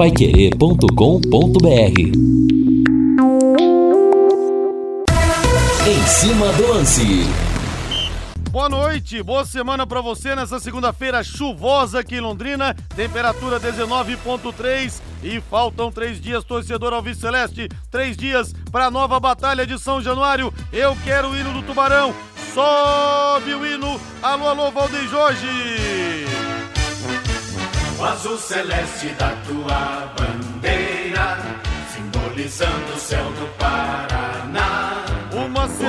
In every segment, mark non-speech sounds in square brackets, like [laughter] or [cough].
paiquerê.com.br Em cima do lance. Boa noite, boa semana para você nessa segunda-feira chuvosa aqui em Londrina, temperatura 19.3 e faltam três dias, torcedor Alves Celeste, três dias para a nova batalha de São Januário. Eu quero o hino do Tubarão, sobe o hino, alô, alô, Valdeir Jorge. O azul celeste da tua bandeira, simbolizando o céu do Paraná.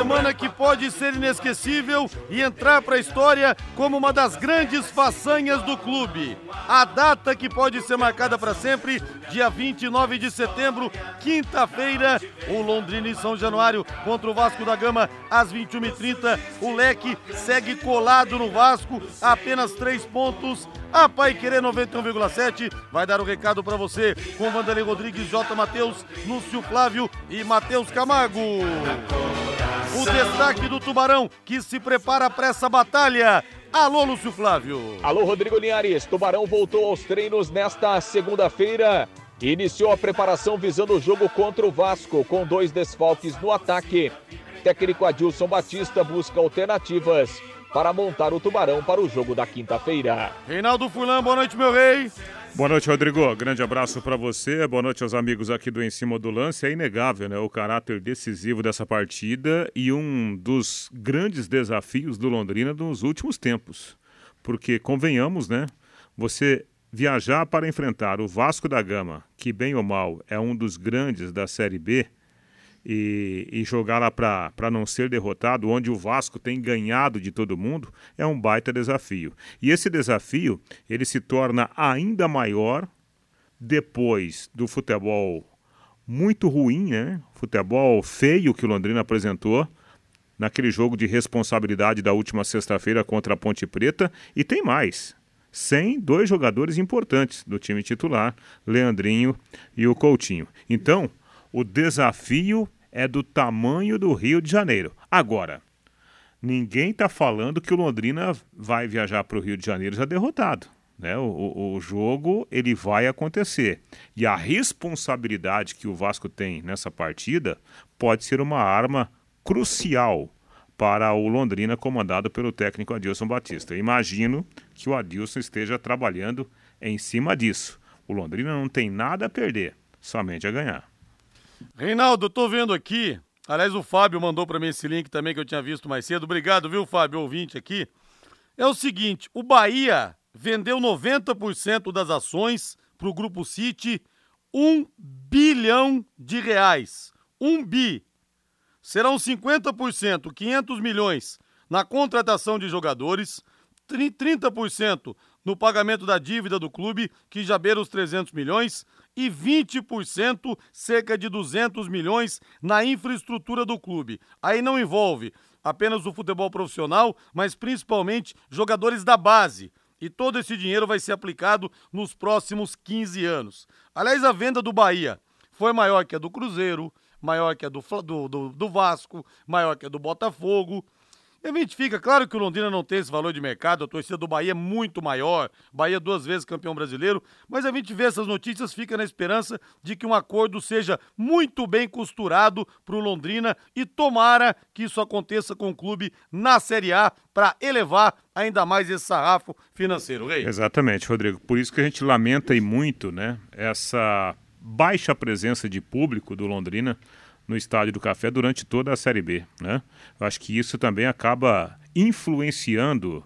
Semana que pode ser inesquecível e entrar para a história como uma das grandes façanhas do clube. A data que pode ser marcada para sempre, dia 29 de setembro, quinta-feira, o Londrina em São Januário contra o Vasco da Gama às 21h30. O leque segue colado no Vasco, apenas três pontos. A Pai Querer 91,7 vai dar o um recado para você com Vanderlei Rodrigues, J. Matheus, Lúcio Flávio e Matheus Camargo. O destaque do Tubarão que se prepara para essa batalha. Alô, Lúcio Flávio. Alô, Rodrigo Linhares. Tubarão voltou aos treinos nesta segunda-feira. Iniciou a preparação visando o jogo contra o Vasco, com dois desfalques no ataque. Técnico Adilson Batista busca alternativas para montar o Tubarão para o jogo da quinta-feira. Reinaldo Fulan, boa noite, meu rei. Boa noite, Rodrigo. Grande abraço para você. Boa noite aos amigos aqui do Em Cima do Lance. É inegável, né? O caráter decisivo dessa partida e um dos grandes desafios do Londrina nos últimos tempos. Porque, convenhamos, né? Você viajar para enfrentar o Vasco da Gama, que, bem ou mal, é um dos grandes da Série B, e, e jogar lá para não ser derrotado, onde o Vasco tem ganhado de todo mundo, é um baita desafio. E esse desafio ele se torna ainda maior depois do futebol muito ruim, né? Futebol feio que o Londrina apresentou naquele jogo de responsabilidade da última sexta-feira contra a Ponte Preta. E tem mais. Sem dois jogadores importantes do time titular, Leandrinho e o Coutinho. Então, o desafio é do tamanho do Rio de Janeiro. Agora, ninguém está falando que o Londrina vai viajar para o Rio de Janeiro já derrotado. Né? O, o, jogo ele vai acontecer. E a responsabilidade que o Vasco tem nessa partida pode ser uma arma crucial para o Londrina, comandado pelo técnico Adilson Batista. Imagino que o Adilson esteja trabalhando em cima disso. O Londrina não tem nada a perder, somente a ganhar. Reinaldo, eu tô vendo aqui. Aliás, o Fábio mandou para mim esse link também que eu tinha visto mais cedo. Obrigado, viu, Fábio, ouvinte aqui. É o seguinte: o Bahia vendeu 90% das ações para o Grupo City, um bilhão de reais. Um bi. Serão 50%, 500 milhões na contratação de jogadores, 30% no pagamento da dívida do clube, que já beira os 300 milhões, e 20%, cerca de 200 milhões, na infraestrutura do clube. Aí não envolve apenas o futebol profissional, mas principalmente jogadores da base. E todo esse dinheiro vai ser aplicado nos próximos 15 anos. Aliás, a venda do Bahia foi maior que a do Cruzeiro, maior que a do, do, do, do Vasco, maior que a do Botafogo. E a gente fica, claro que o Londrina não tem esse valor de mercado, a torcida do Bahia é muito maior, Bahia duas vezes campeão brasileiro, mas a gente vê essas notícias, fica na esperança de que um acordo seja muito bem costurado para o Londrina e tomara que isso aconteça com o clube na Série A para elevar ainda mais esse sarrafo financeiro. Rei. Exatamente, Rodrigo. Por isso que a gente lamenta e muito, né, essa baixa presença de público do Londrina no Estádio do Café durante toda a Série B. Né? Eu acho que isso também acaba influenciando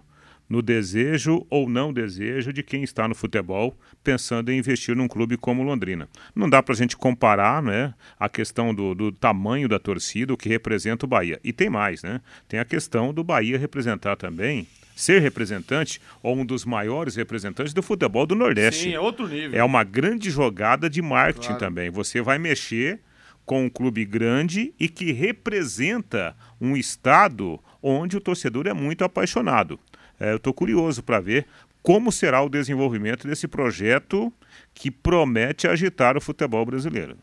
no desejo ou não desejo de quem está no futebol pensando em investir num clube como Londrina. Não dá para a gente comparar né, a questão do, do, tamanho da torcida, o que representa o Bahia. E tem mais, né? Tem a questão do Bahia representar também, ser representante ou um dos maiores representantes do futebol do Nordeste. Sim, é outro nível. É uma grande jogada de marketing claro. também. Você vai mexer com um clube grande e que representa um estado onde o torcedor é muito apaixonado. É, eu estou curioso para ver como será o desenvolvimento desse projeto que promete agitar o futebol brasileiro.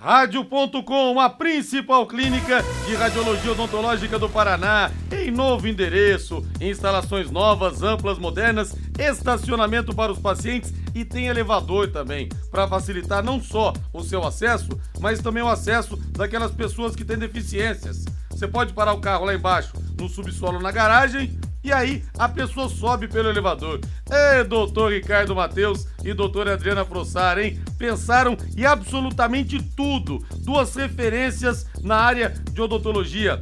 Rádio.com, a principal clínica de radiologia odontológica do Paraná, em novo endereço, instalações novas, amplas, modernas, estacionamento para os pacientes e tem elevador também, para facilitar não só o seu acesso, mas também o acesso daquelas pessoas que têm deficiências. Você pode parar o carro lá embaixo, no subsolo na garagem, e aí a pessoa sobe pelo elevador. É, doutor Ricardo Matheus e doutora Adriana Frossar, hein? Pensaram em absolutamente tudo. Duas referências na área de odontologia.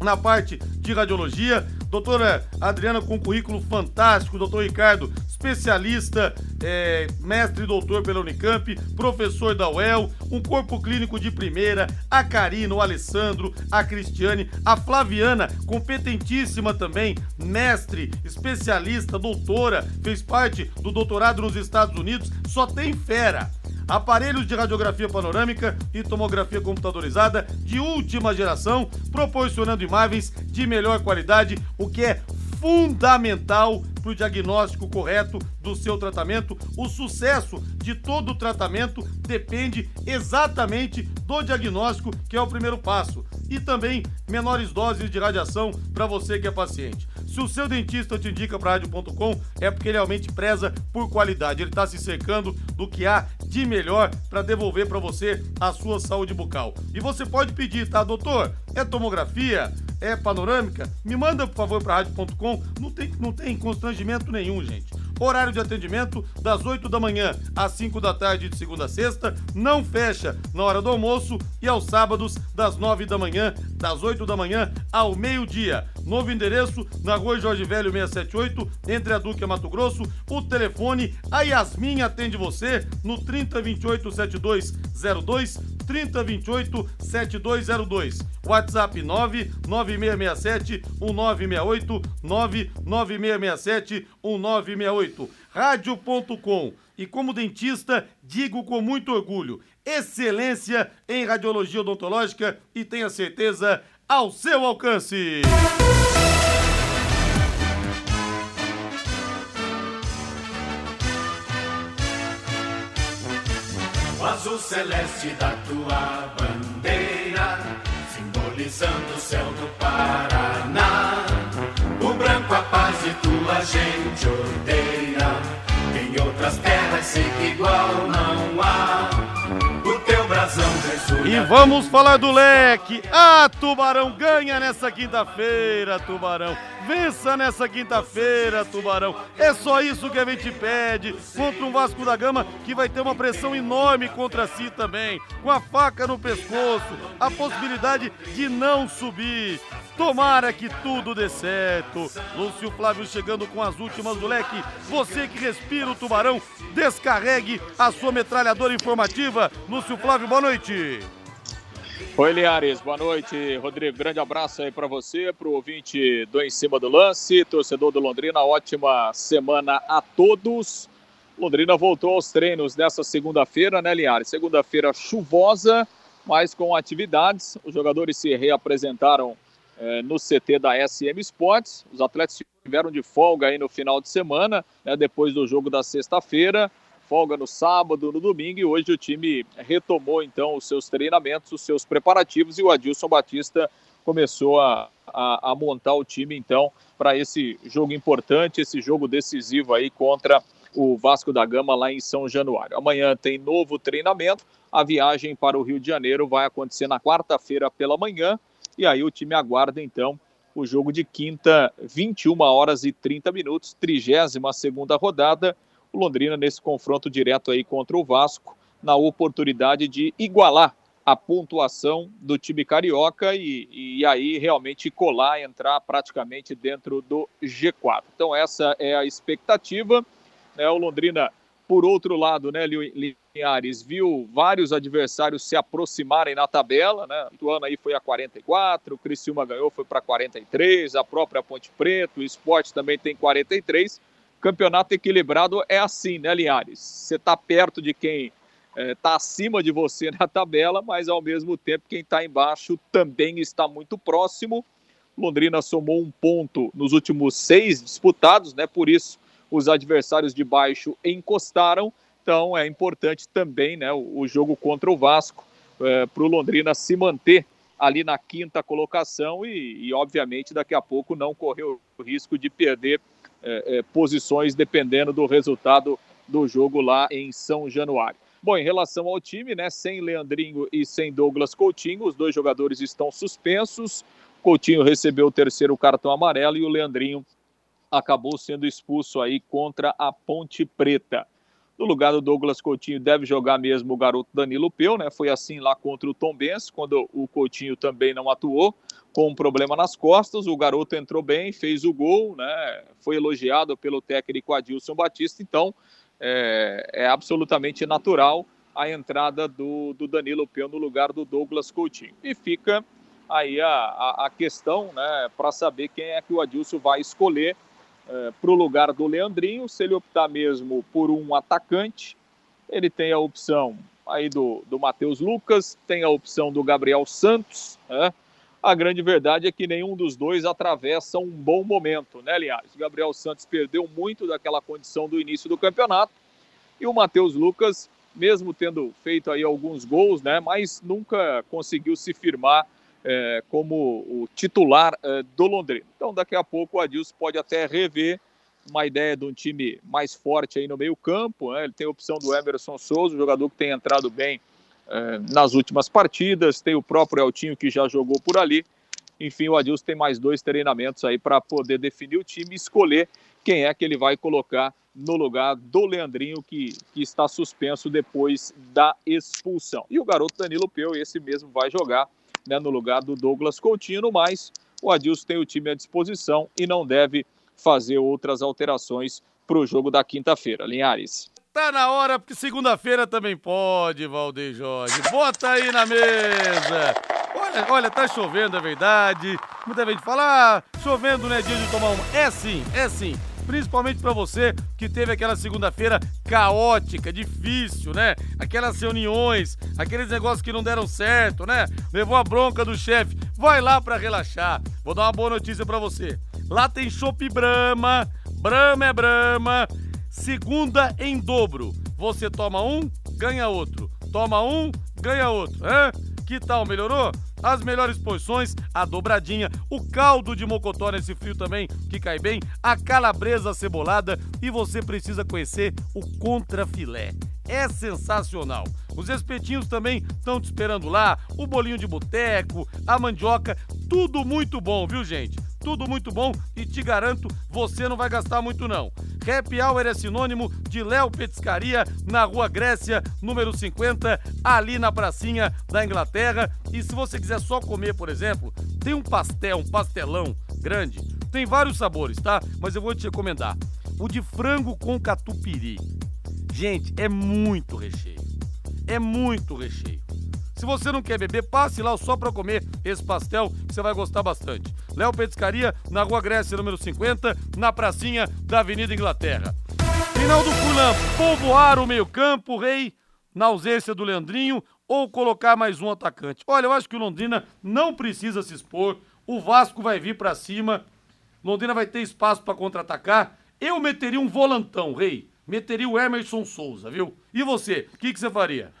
Na parte de radiologia, doutora Adriana com currículo fantástico, doutor Ricardo especialista, é, mestre e doutor pela Unicamp, professor da UEL, um corpo clínico de primeira, a Karina, o Alessandro, a Cristiane, a Flaviana, competentíssima também, mestre, especialista, doutora, fez parte do doutorado nos Estados Unidos, só tem fera aparelhos de radiografia panorâmica e tomografia computadorizada de última geração, proporcionando imagens de melhor qualidade, o que é fundamental para o diagnóstico correto do seu tratamento. O sucesso de todo o tratamento depende exatamente do diagnóstico, que é o primeiro passo. E também menores doses de radiação para você que é paciente. Se o seu dentista te indica para rádio.com, é porque ele realmente preza por qualidade. Ele está se cercando do que há de melhor para devolver para você a sua saúde bucal. E você pode pedir, tá, doutor? É tomografia? É panorâmica? Me manda, por favor, para rádio.com. Não tem, não tem constrangimento nenhum, gente. Horário de atendimento das 8 da manhã às 5 da tarde de segunda a sexta. Não fecha na hora do almoço e aos sábados das 9 da manhã, das 8 da manhã ao meio-dia. Novo endereço na Rua Jorge Velho 678, entre a Duque e Mato Grosso. O telefone, a Yasmin atende você no 3028 7202 3028 7202. WhatsApp 99667 1968 99667 1968. Rádio.com. E como dentista, digo com muito orgulho: excelência em radiologia odontológica e tenha certeza ao seu alcance. O azul celeste da tua bandeira, simbolizando o céu do Paraná. O branco a paz e tua gente odeia. Em outras terras sei que igual não há. E vamos falar do leque. Ah, Tubarão ganha nessa quinta-feira, Tubarão. Vença nessa quinta-feira, Tubarão. É só isso que a gente pede contra um Vasco da Gama que vai ter uma pressão enorme contra si também, com a faca no pescoço, a possibilidade de não subir. Tomara que tudo dê certo. Lúcio Flávio chegando com as últimas do leque. Você que respira o Tubarão, descarregue a sua metralhadora informativa. Lúcio Flávio, boa noite. Oi, Liares, boa noite. Rodrigo, grande abraço aí para você, para o ouvinte do Em Cima do Lance, torcedor do Londrina, ótima semana a todos. Londrina voltou aos treinos nessa segunda-feira, né, Liares? Segunda-feira chuvosa, mas com atividades. Os jogadores se reapresentaram eh, no CT da SM Sports. Os atletas tiveram de folga aí no final de semana, né, depois do jogo da sexta-feira folga no sábado, no domingo, e hoje o time retomou então os seus treinamentos, os seus preparativos, e o Adilson Batista começou a, a, a montar o time então para esse jogo importante, esse jogo decisivo aí contra o Vasco da Gama lá em São Januário. Amanhã tem novo treinamento, a viagem para o Rio de Janeiro vai acontecer na quarta-feira pela manhã, e aí o time aguarda então o jogo de quinta, 21 horas e 30 minutos, 32 segunda rodada, o Londrina nesse confronto direto aí contra o Vasco, na oportunidade de igualar a pontuação do time carioca e, e aí realmente colar, entrar praticamente dentro do G4. Então essa é a expectativa. Né? O Londrina, por outro lado, né, Linhares, viu vários adversários se aproximarem na tabela, né? O ano aí foi a 44, o Criciúma ganhou, foi para 43, a própria Ponte Preta, o Esporte também tem 43 campeonato equilibrado é assim, né, Linhares? Você está perto de quem está é, acima de você [laughs] na tabela, mas ao mesmo tempo quem está embaixo também está muito próximo. Londrina somou um ponto nos últimos seis disputados, né? Por isso os adversários de baixo encostaram. Então é importante também, né, o, jogo contra o Vasco é, para o Londrina se manter ali na quinta colocação e, e, obviamente, daqui a pouco não correr o risco de perder é, é, posições dependendo do resultado do jogo lá em São Januário. Bom, em relação ao time, né, sem Leandrinho e sem Douglas Coutinho, os dois jogadores estão suspensos. Coutinho recebeu o terceiro cartão amarelo e o Leandrinho acabou sendo expulso aí contra a Ponte Preta. No lugar do Douglas Coutinho deve jogar mesmo o garoto Danilo Peu, né? Foi assim lá contra o Tom Benz, quando o Coutinho também não atuou, com um problema nas costas. O garoto entrou bem, fez o gol, né? Foi elogiado pelo técnico Adilson Batista, então é, é absolutamente natural a entrada do, do Danilo Peu no lugar do Douglas Coutinho. E fica aí a, a, a questão, né, para saber quem é que o Adilson vai escolher é, para o lugar do Leandrinho. Se ele optar mesmo por um atacante, ele tem a opção aí do, do Matheus Lucas, tem a opção do Gabriel Santos. Né? A grande verdade é que nenhum dos dois atravessa um bom momento, né, Linhares? O Gabriel Santos perdeu muito daquela condição do início do campeonato e o Matheus Lucas, mesmo tendo feito aí alguns gols, né, mas nunca conseguiu se firmar é, como o titular é, do Londrina. Então, daqui a pouco o Adilson pode até rever uma ideia de um time mais forte aí no meio-campo. Né? Ele tem a opção do Emerson Souza, jogador que tem entrado bem é, nas últimas partidas. Tem o próprio Eltinho que já jogou por ali. Enfim, o Adilson tem mais dois treinamentos aí para poder definir o time e escolher quem é que ele vai colocar no lugar do Leandrinho, que, que está suspenso depois da expulsão. E o garoto Danilo Peu, esse mesmo vai jogar né, no lugar do Douglas Coutinho, mas o Adilson tem o time à disposição e não deve fazer outras alterações para o jogo da quinta-feira. Linhares. Tá na hora, porque segunda-feira também pode, Valdeir Jorge. Bota aí na mesa. Olha, olha, tá chovendo, é verdade. Muita gente fala, ah, chovendo não é dia de tomar uma. É sim, é sim principalmente para você que teve aquela segunda-feira caótica, difícil, né? Aquelas reuniões, aqueles negócios que não deram certo, né? Levou a bronca do chefe. Vai lá para relaxar. Vou dar uma boa notícia para você. Lá tem Chopp Brahma, Brahma é Brahma, segunda em dobro. Você toma um, ganha outro. Toma um, ganha outro. Hã? Que tal, melhorou? As melhores porções, a dobradinha, o caldo de mocotó nesse frio também, que cai bem, a calabresa cebolada e você precisa conhecer o contrafilé. É sensacional. Os espetinhos também estão te esperando lá, o bolinho de boteco, a mandioca, tudo muito bom, viu gente? Tudo muito bom e te garanto, você não vai gastar muito não. Happy Hour é sinônimo de Léo Petiscaria, na Rua Grécia, número 50, ali na pracinha da Inglaterra. E se você quiser só comer, por exemplo, tem um pastel, um pastelão grande. Tem vários sabores, tá? Mas eu vou te recomendar. O de frango com catupiry. Gente, é muito recheio. É muito recheio. Se você não quer beber, passe lá só para comer esse pastel que você vai gostar bastante. Léo Petiscaria, na Rua Grécia, número 50, na pracinha da Avenida Inglaterra. Final do Fulan, povoar o meio-campo, rei, na ausência do Leandrinho, ou colocar mais um atacante. Olha, eu acho que o Londrina não precisa se expor. O Vasco vai vir para cima. Londrina vai ter espaço para contra-atacar. Eu meteria um volantão, rei. Meteria o Emerson Souza, viu? E você, o que, que você faria?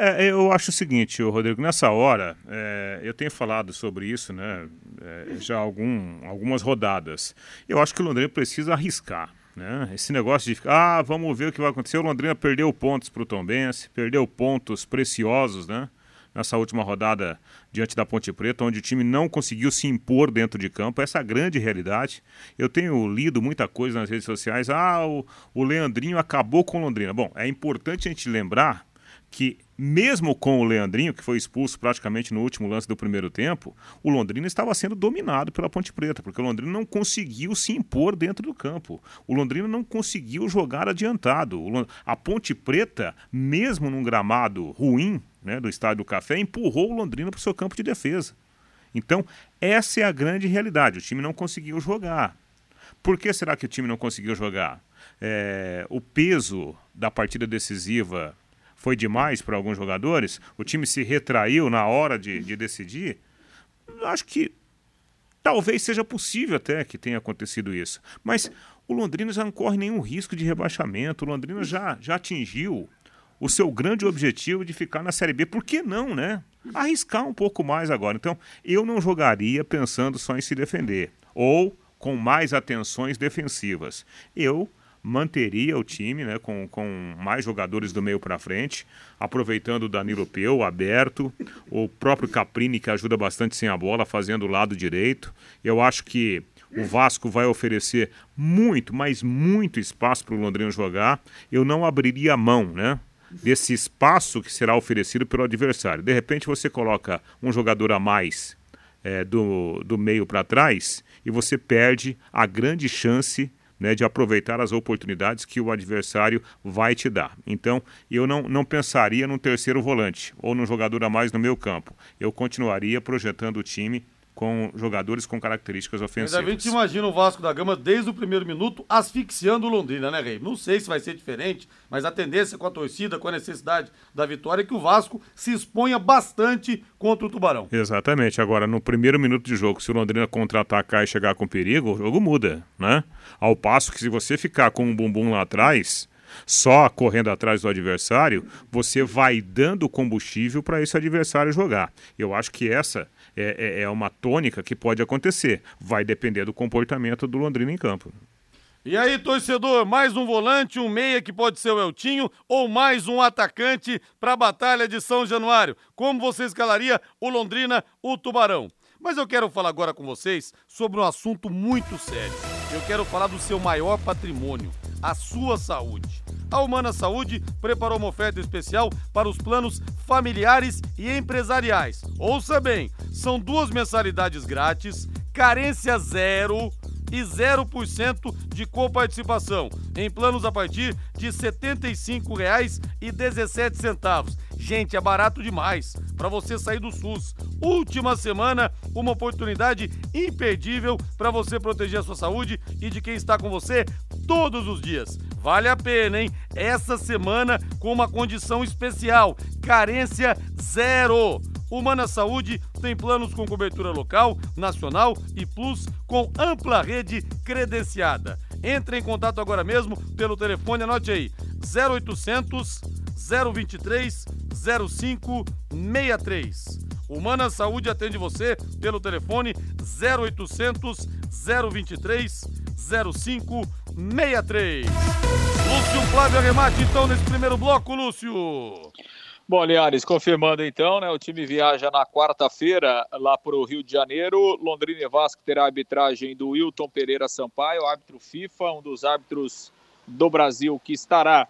É, eu acho o seguinte, Rodrigo, nessa hora, é, eu tenho falado sobre isso né, é, já algum, algumas rodadas. Eu acho que o Londrina precisa arriscar. Né? Esse negócio de ficar, ah, vamos ver o que vai acontecer. O Londrina perdeu pontos para o Tombense, perdeu pontos preciosos né, nessa última rodada diante da Ponte Preta, onde o time não conseguiu se impor dentro de campo. Essa é a grande realidade. Eu tenho lido muita coisa nas redes sociais. Ah, o, o Leandrinho acabou com o Londrina. Bom, é importante a gente lembrar que mesmo com o Leandrinho, que foi expulso praticamente no último lance do primeiro tempo, o Londrina estava sendo dominado pela Ponte Preta, porque o Londrina não conseguiu se impor dentro do campo. O Londrina não conseguiu jogar adiantado. A Ponte Preta, mesmo num gramado ruim né, do Estádio do Café, empurrou o Londrina para o seu campo de defesa. Então, essa é a grande realidade. O time não conseguiu jogar. Por que será que o time não conseguiu jogar? É, o peso da partida decisiva foi demais para alguns jogadores, o time se retraiu na hora de, de decidir, acho que talvez seja possível até que tenha acontecido isso. Mas o Londrina já não corre nenhum risco de rebaixamento, o Londrina já, já atingiu o seu grande objetivo de ficar na Série B. Por que não, né? Arriscar um pouco mais agora. Então, eu não jogaria pensando só em se defender ou com mais atenções defensivas. Eu manteria o time né, com, com mais jogadores do meio para frente, aproveitando o Danilo Peu aberto, o próprio Caprini que ajuda bastante sem a bola, fazendo o lado direito. Eu acho que o Vasco vai oferecer muito, mas muito espaço para o Londrina jogar. Eu não abriria a mão, né? Desse espaço que será oferecido pelo adversário. De repente você coloca um jogador a mais é, do, do meio para trás e você perde a grande chance né, de aproveitar as oportunidades que o adversário vai te dar. Então, eu não, não pensaria num terceiro volante ou num jogador a mais no meu campo. Eu continuaria projetando o time com jogadores com características ofensivas. Ainda a gente imagina o Vasco da Gama desde o primeiro minuto asfixiando o Londrina, né, Rei? Não sei se vai ser diferente, mas a tendência com a torcida, com a necessidade da vitória, é que o Vasco se exponha bastante contra o Tubarão. Exatamente. Agora, no primeiro minuto de jogo, se o Londrina contra-atacar e chegar com perigo, o jogo muda, né? Ao passo que se você ficar com um bumbum lá atrás só correndo atrás do adversário, você vai dando combustível para esse adversário jogar. Eu acho que essa é, é, é uma tônica que pode acontecer. Vai depender do comportamento do Londrina em campo. E aí, torcedor, mais um volante, um meia que pode ser o Eltinho ou mais um atacante para a Batalha de São Januário. Como você escalaria o Londrina, o Tubarão? Mas eu quero falar agora com vocês sobre um assunto muito sério. Eu quero falar do seu maior patrimônio, a sua saúde. A Humana Saúde preparou uma oferta especial para os planos familiares e empresariais. Ouça bem, são duas mensalidades grátis, carência zero e 0% de coparticipação em planos a partir de R$ 75,17. Gente, é barato demais para você sair do SUS. Última semana, uma oportunidade imperdível para você proteger a sua saúde e de quem está com você todos os dias. Vale a pena, hein? Essa semana com uma condição especial: carência zero. Humana Saúde tem planos com cobertura local, nacional e plus com ampla rede credenciada. Entre em contato agora mesmo pelo telefone, anote aí: 0800 023 0563. Humana Saúde atende você pelo telefone 0800 023 0563. Lúcio Flávio arremate então nesse primeiro bloco, Lúcio. Bom, Liares, confirmando então, né? O time viaja na quarta-feira lá para o Rio de Janeiro. Londrina e Vasco terá a arbitragem do Wilton Pereira Sampaio, árbitro FIFA, um dos árbitros do Brasil que estará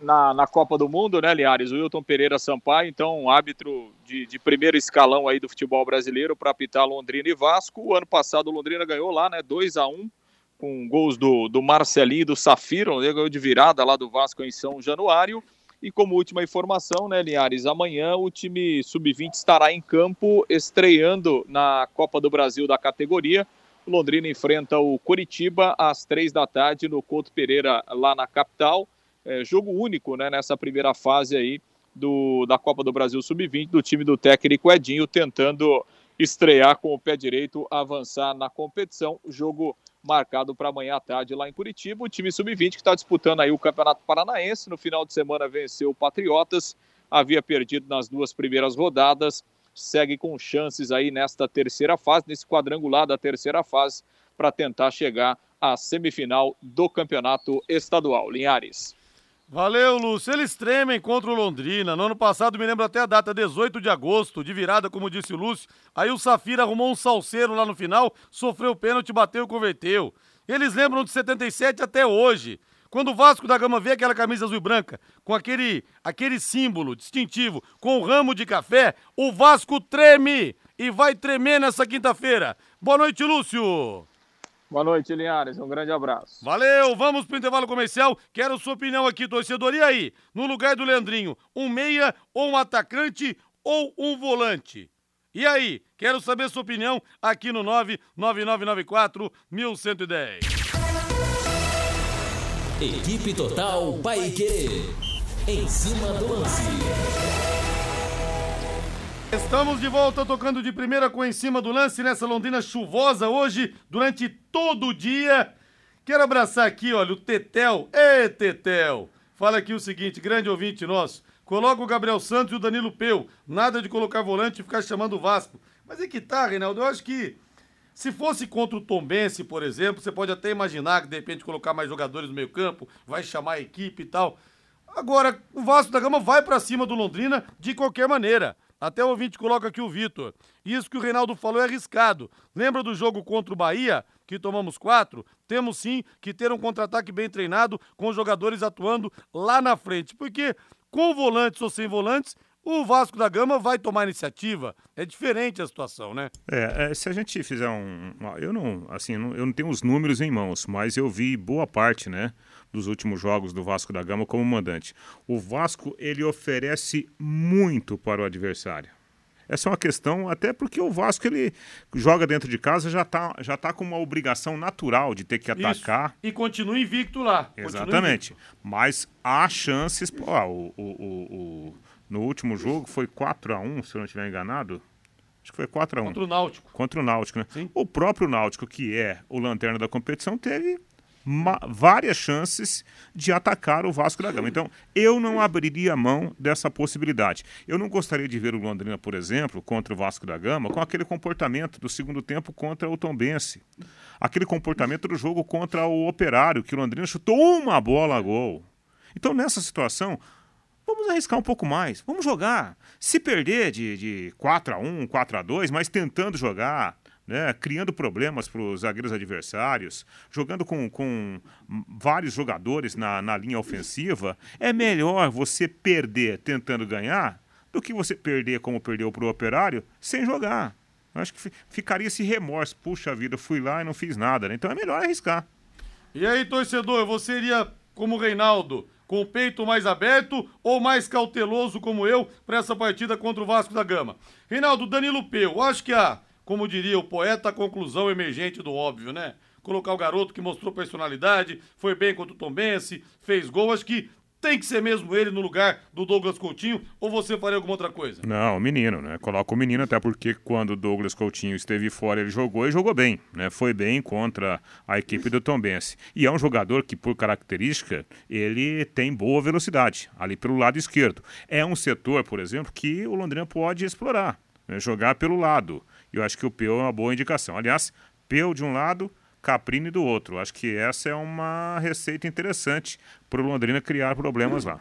na, na Copa do Mundo, né, Liares? O Wilton Pereira Sampaio, então, árbitro de, de primeiro escalão aí do futebol brasileiro para apitar Londrina e Vasco. O ano passado o Londrina ganhou lá, né? 2 a 1 com gols do, do Marcelinho e do Safiro, ele ganhou de virada lá do Vasco em São Januário. E como última informação, né, Linhares, amanhã o time sub-20 estará em campo estreando na Copa do Brasil da categoria. Londrina enfrenta o Curitiba às três da tarde no Couto Pereira, lá na capital. É, jogo único né, nessa primeira fase aí do, da Copa do Brasil Sub-20, do time do técnico Edinho, tentando estrear com o pé direito, avançar na competição. Jogo marcado para amanhã à tarde lá em Curitiba. O time sub-20 que está disputando aí o Campeonato Paranaense. No final de semana venceu o Patriotas, havia perdido nas duas primeiras rodadas, segue com chances aí nesta terceira fase, nesse quadrangular da terceira fase, para tentar chegar à semifinal do Campeonato Estadual. Linhares. Valeu, Lúcio. Eles tremem contra o Londrina. No ano passado, me lembro até a data, 18 de agosto, de virada, como disse o Lúcio. Aí o Safira arrumou um salseiro lá no final, sofreu pênalti, bateu e converteu. Eles lembram de 77 até hoje. Quando o Vasco da Gama vê aquela camisa azul e branca, com aquele, aquele símbolo distintivo, com o ramo de café, o Vasco treme e vai tremer nessa quinta-feira. Boa noite, Lúcio. Boa noite, Linhares. Um grande abraço. Valeu, vamos pro intervalo comercial. Quero sua opinião aqui, torcedor. E aí, no lugar do Leandrinho, um meia ou um atacante ou um volante? E aí, quero saber sua opinião aqui no 99994 1110. Equipe Total Paique. Em cima do lance. Estamos de volta tocando de primeira com em cima do lance nessa Londrina chuvosa hoje durante todo o dia. Quero abraçar aqui, olha, o Tetel. Ê, Tetel! Fala aqui o seguinte, grande ouvinte nosso. Coloca o Gabriel Santos e o Danilo Peu. Nada de colocar volante e ficar chamando o Vasco. Mas é que tá, Reinaldo, eu acho que se fosse contra o Tombense, por exemplo, você pode até imaginar que de repente colocar mais jogadores no meio campo, vai chamar a equipe e tal. Agora, o Vasco da Gama vai para cima do Londrina de qualquer maneira. Até o ouvinte coloca aqui o Vitor. Isso que o Reinaldo falou é arriscado. Lembra do jogo contra o Bahia, que tomamos quatro? Temos sim que ter um contra-ataque bem treinado, com os jogadores atuando lá na frente. Porque com volantes ou sem volantes, o Vasco da Gama vai tomar iniciativa. É diferente a situação, né? É, é se a gente fizer um. Eu não, assim, eu não tenho os números em mãos, mas eu vi boa parte, né? Dos últimos jogos do Vasco da Gama como mandante. O Vasco, ele oferece muito para o adversário. Essa é uma questão, até porque o Vasco ele joga dentro de casa, já está já tá com uma obrigação natural de ter que atacar. Isso. E continua invicto lá. Exatamente. Invicto. Mas há chances. Ó, o, o, o, no último jogo foi 4 a 1 se eu não estiver enganado. Acho que foi 4 a 1 Contra o Náutico. Contra o Náutico, né? Sim. O próprio Náutico, que é o lanterna da competição, teve várias chances de atacar o Vasco da Gama. Então, eu não abriria mão dessa possibilidade. Eu não gostaria de ver o Londrina, por exemplo, contra o Vasco da Gama, com aquele comportamento do segundo tempo contra o Tombense. Aquele comportamento do jogo contra o Operário, que o Londrina chutou uma bola a gol. Então, nessa situação, Vamos arriscar um pouco mais. Vamos jogar. Se perder de, de 4 a 1 4 a 2 mas tentando jogar, né, criando problemas para os zagueiros adversários, jogando com, com vários jogadores na, na linha ofensiva, é melhor você perder tentando ganhar do que você perder como perdeu para o operário sem jogar. Eu acho que ficaria esse remorso. Puxa vida, fui lá e não fiz nada. Né? Então é melhor arriscar. E aí, torcedor, você iria como o Reinaldo com o peito mais aberto ou mais cauteloso como eu para essa partida contra o Vasco da Gama. Reinaldo, Danilo Peu, acho que a, como diria o poeta, a conclusão emergente do óbvio, né? Colocar o garoto que mostrou personalidade, foi bem contra o Tombense, fez gol, acho que tem que ser mesmo ele no lugar do Douglas Coutinho ou você faria alguma outra coisa? Não, o menino, né? Coloca o menino, até porque quando o Douglas Coutinho esteve fora, ele jogou e jogou bem, né? Foi bem contra a equipe do Tombense. E é um jogador que, por característica, ele tem boa velocidade, ali pelo lado esquerdo. É um setor, por exemplo, que o Londrina pode explorar, né? jogar pelo lado. E eu acho que o Peu é uma boa indicação. Aliás, Peu de um lado, Caprini do outro. Acho que essa é uma receita interessante para o Londrina criar problemas lá.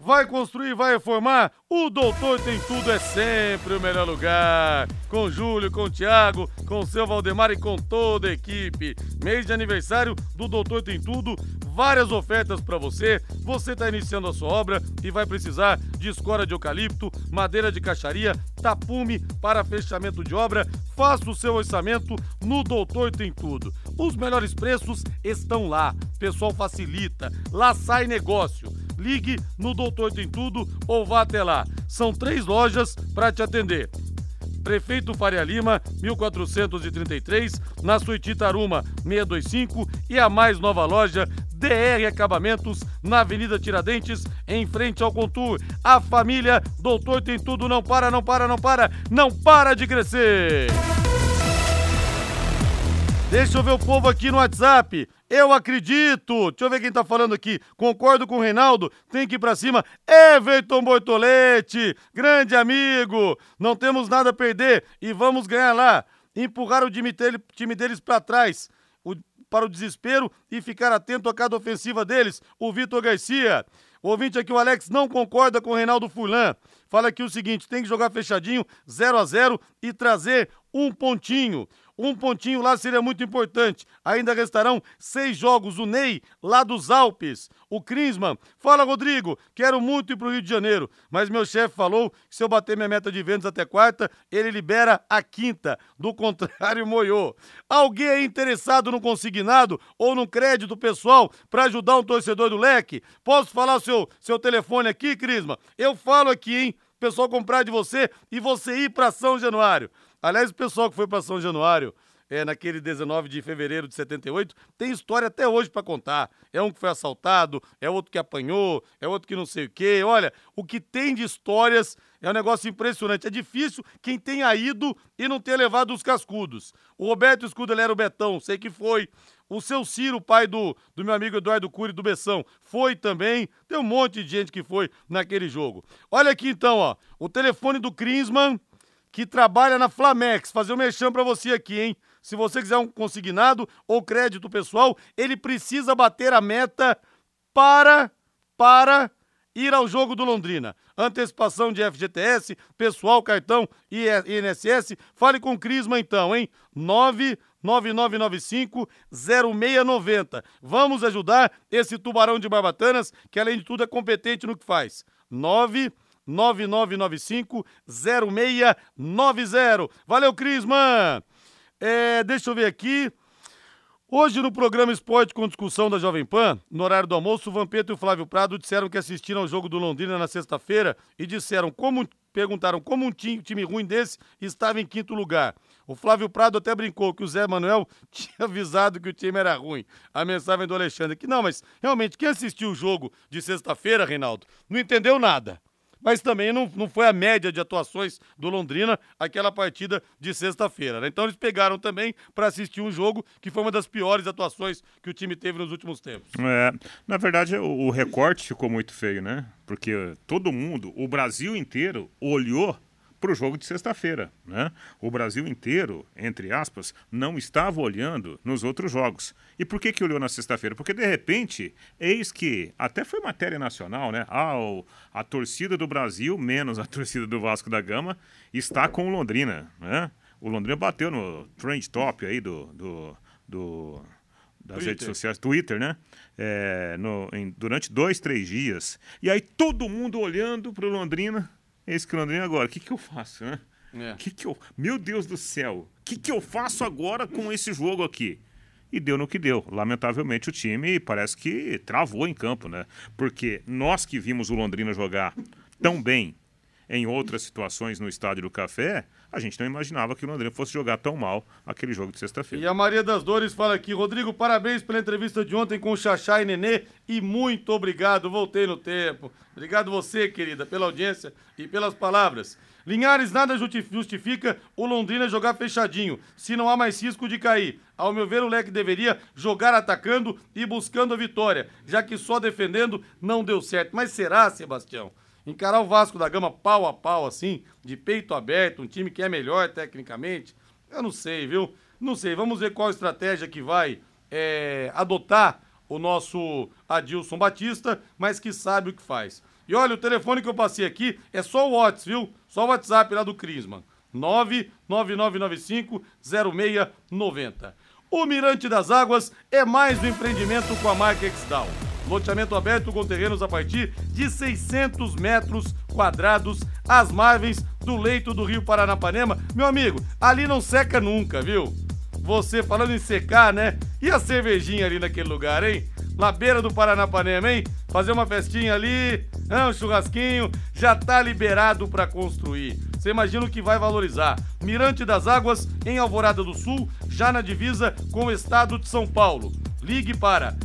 Vai construir, vai reformar? O Doutor Tem Tudo é sempre o melhor lugar. Com Júlio, com Tiago, com seu Valdemar e com toda a equipe. Mês de aniversário do Doutor Tem Tudo, várias ofertas para você. Você está iniciando a sua obra e vai precisar de escora de eucalipto, madeira de caixaria, tapume para fechamento de obra. Faça o seu orçamento no Doutor Tem Tudo. Os melhores preços estão lá. Pessoal facilita. Lá sai negócio ligue no Doutor Tem Tudo ou vá até lá. São três lojas para te atender. Prefeito Faria Lima, 1433, na Suíte Taruma, 625 e a mais nova loja DR Acabamentos, na Avenida Tiradentes, em frente ao Contour. A família Doutor Tem Tudo não para, não para, não para, não para de crescer. Deixa eu ver o povo aqui no WhatsApp. Eu acredito. Deixa eu ver quem tá falando aqui. Concordo com o Reinaldo. Tem que ir pra cima. Everton Bortolete, grande amigo. Não temos nada a perder e vamos ganhar lá. Empurrar o time, dele, time deles para trás. O, para o desespero e ficar atento a cada ofensiva deles. O Vitor Garcia. O ouvinte aqui, o Alex, não concorda com o Reinaldo Furlan. Fala aqui o seguinte: tem que jogar fechadinho, 0 a 0 e trazer um pontinho. Um pontinho lá seria muito importante. Ainda restarão seis jogos. O Ney, lá dos Alpes. O Krinsman. Fala, Rodrigo. Quero muito ir pro Rio de Janeiro. Mas meu chefe falou que se eu bater minha meta de vendas até quarta, ele libera a quinta. Do contrário, [laughs] moiou. Alguém é interessado no consignado ou no crédito pessoal para ajudar um torcedor do leque? Posso falar o seu, seu telefone aqui, Crisma? Eu falo aqui, hein? Pessoal comprar de você e você ir para São Januário. Aliás, o pessoal que foi para São Januário, é, naquele 19 de fevereiro de 78, tem história até hoje para contar. É um que foi assaltado, é outro que apanhou, é outro que não sei o quê. Olha, o que tem de histórias é um negócio impressionante. É difícil quem tenha ido e não ter levado os cascudos. O Roberto Escudo, ele era o Betão, sei que foi. O seu Ciro, pai do, do meu amigo Eduardo Cury do Bessão, foi também. Tem um monte de gente que foi naquele jogo. Olha aqui então, ó. O telefone do Krinsman, que trabalha na Flamex. Fazer um mexão pra você aqui, hein? Se você quiser um consignado ou crédito pessoal, ele precisa bater a meta para para ir ao jogo do Londrina. Antecipação de FGTS, pessoal, cartão e INSS. Fale com o Crisma então, hein? 99995-0690. Vamos ajudar esse tubarão de barbatanas, que além de tudo é competente no que faz. 99995-0690. Valeu, Crisma! É, deixa eu ver aqui. Hoje, no programa Esporte com Discussão da Jovem Pan, no horário do almoço, o Vampeta e o Flávio Prado disseram que assistiram ao jogo do Londrina na sexta-feira e disseram como. Perguntaram como um time, time ruim desse estava em quinto lugar. O Flávio Prado até brincou que o Zé Manuel [laughs] tinha avisado que o time era ruim. A mensagem do Alexandre que não, mas realmente quem assistiu o jogo de sexta-feira, Reinaldo, não entendeu nada mas também não, não foi a média de atuações do Londrina aquela partida de sexta-feira. Né? Então eles pegaram também para assistir um jogo que foi uma das piores atuações que o time teve nos últimos tempos. É, na verdade, o, o recorte ficou muito feio, né? Porque todo mundo, o Brasil inteiro, olhou para o jogo de sexta-feira. Né? O Brasil inteiro, entre aspas, não estava olhando nos outros jogos. E por que, que olhou na sexta-feira? Porque, de repente, eis que, até foi matéria nacional, né? Ah, o, a torcida do Brasil, menos a [laughs] torcida do Vasco da Gama, está com o Londrina. Né? O Londrina bateu no trend top aí do, do, do das Twitter. redes sociais, Twitter, né? É, no, em, durante dois, três dias. E aí todo mundo olhando para o Londrina esse que Londrina agora, o que, que eu faço? Né? É. Que que eu... Meu Deus do céu, o que, que eu faço agora com esse jogo aqui? E deu no que deu. Lamentavelmente o time parece que travou em campo, né? Porque nós que vimos o Londrina jogar tão bem em outras situações no Estádio do Café, a gente não imaginava que o Londrina fosse jogar tão mal aquele jogo de sexta-feira. E a Maria das Dores fala aqui, Rodrigo, parabéns pela entrevista de ontem com o Xaxá e Nenê e muito obrigado, voltei no tempo. Obrigado você, querida, pela audiência e pelas palavras. Linhares, nada justifica o Londrina jogar fechadinho, se não há mais risco de cair. Ao meu ver, o Leque deveria jogar atacando e buscando a vitória, já que só defendendo não deu certo. Mas será, Sebastião? Encarar o Vasco da Gama pau a pau, assim, de peito aberto, um time que é melhor tecnicamente, eu não sei, viu? Não sei, vamos ver qual estratégia que vai é, adotar o nosso Adilson Batista, mas que sabe o que faz. E olha, o telefone que eu passei aqui é só o WhatsApp, viu? Só o WhatsApp lá do Crisman. 99995-0690. O Mirante das Águas é mais um empreendimento com a marca Exdal Loteamento aberto com terrenos a partir de 600 metros quadrados às margens do leito do rio Paranapanema. Meu amigo, ali não seca nunca, viu? Você falando em secar, né? E a cervejinha ali naquele lugar, hein? Na beira do Paranapanema, hein? Fazer uma festinha ali, um churrasquinho, já tá liberado para construir. Você imagina o que vai valorizar. Mirante das Águas, em Alvorada do Sul, já na divisa com o estado de São Paulo. Ligue para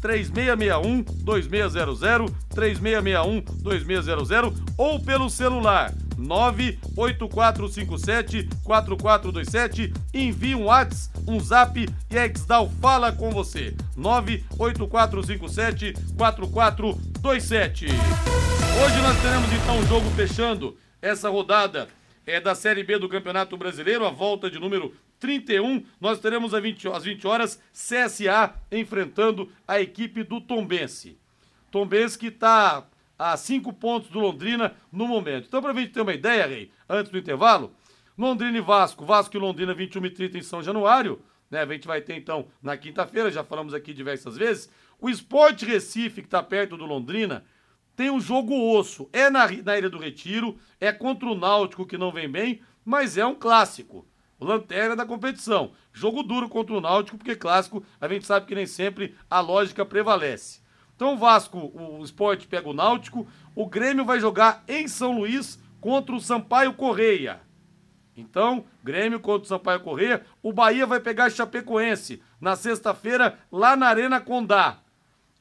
3661 2600 3661 2600 ou pelo celular 98457 4427. Envie um WhatsApp, um zap e a Exdal fala com você. 98457 4427. Hoje nós teremos então um jogo fechando essa rodada é da Série B do Campeonato Brasileiro, a volta de número 31, nós teremos às 20, às 20 horas CSA enfrentando a equipe do Tombense. Tombense que está a 5 pontos do Londrina no momento. Então, para a gente ter uma ideia, Rei, antes do intervalo, Londrina e Vasco, Vasco e Londrina 21 e 30 em São Januário, né? A gente vai ter então na quinta-feira, já falamos aqui diversas vezes. O Esporte Recife, que está perto do Londrina, tem um jogo osso. É na, na Ilha do Retiro, é contra o Náutico que não vem bem, mas é um clássico lanterna da competição. Jogo duro contra o Náutico, porque clássico a gente sabe que nem sempre a lógica prevalece. Então o Vasco, o esporte pega o Náutico, o Grêmio vai jogar em São Luís contra o Sampaio Correia. Então, Grêmio contra o Sampaio Correia, o Bahia vai pegar Chapecoense na sexta-feira lá na Arena Condá.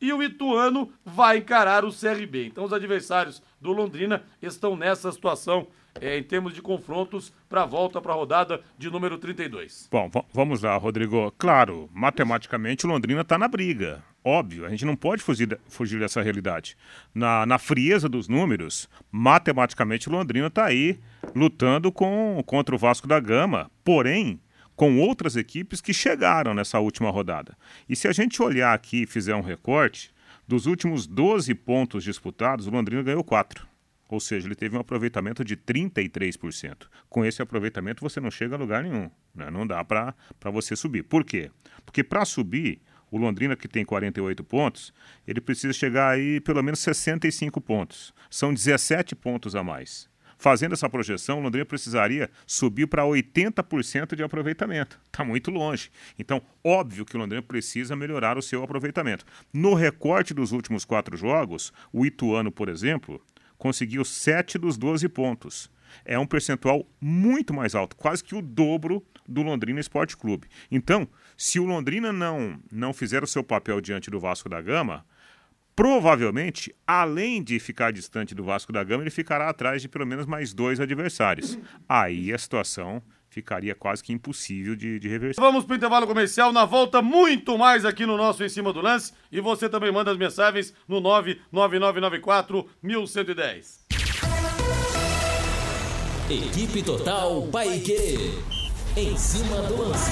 E o Ituano vai encarar o CRB. Então os adversários do Londrina estão nessa situação é, em termos de confrontos para a volta para a rodada de número 32. Bom, vamos lá, Rodrigo. Claro, matematicamente o Londrina está na briga. Óbvio, a gente não pode fugir, fugir dessa realidade. Na, na frieza dos números, matematicamente o Londrina está aí lutando com, contra o Vasco da Gama. Porém, com outras equipes que chegaram nessa última rodada. E se a gente olhar aqui e fizer um recorte, dos últimos 12 pontos disputados, o Londrina ganhou 4. Ou seja, ele teve um aproveitamento de 33%. Com esse aproveitamento você não chega a lugar nenhum. Né? Não dá para você subir. Por quê? Porque para subir, o Londrina, que tem 48 pontos, ele precisa chegar aí pelo menos 65 pontos. São 17 pontos a mais. Fazendo essa projeção, o Londrina precisaria subir para 80% de aproveitamento. Está muito longe. Então, óbvio que o Londrina precisa melhorar o seu aproveitamento. No recorte dos últimos quatro jogos, o Ituano, por exemplo, conseguiu 7 dos 12 pontos. É um percentual muito mais alto, quase que o dobro do Londrina Esporte Clube. Então, se o Londrina não, não fizer o seu papel diante do Vasco da Gama, provavelmente, além de ficar distante do Vasco da Gama, ele ficará atrás de pelo menos mais dois adversários. Aí a situação ficaria quase que impossível de, de reverter. Vamos para o intervalo comercial, na volta muito mais aqui no nosso Em Cima do Lance e você também manda as mensagens no 99994 1110. Equipe Total Paique. Em cima do lance.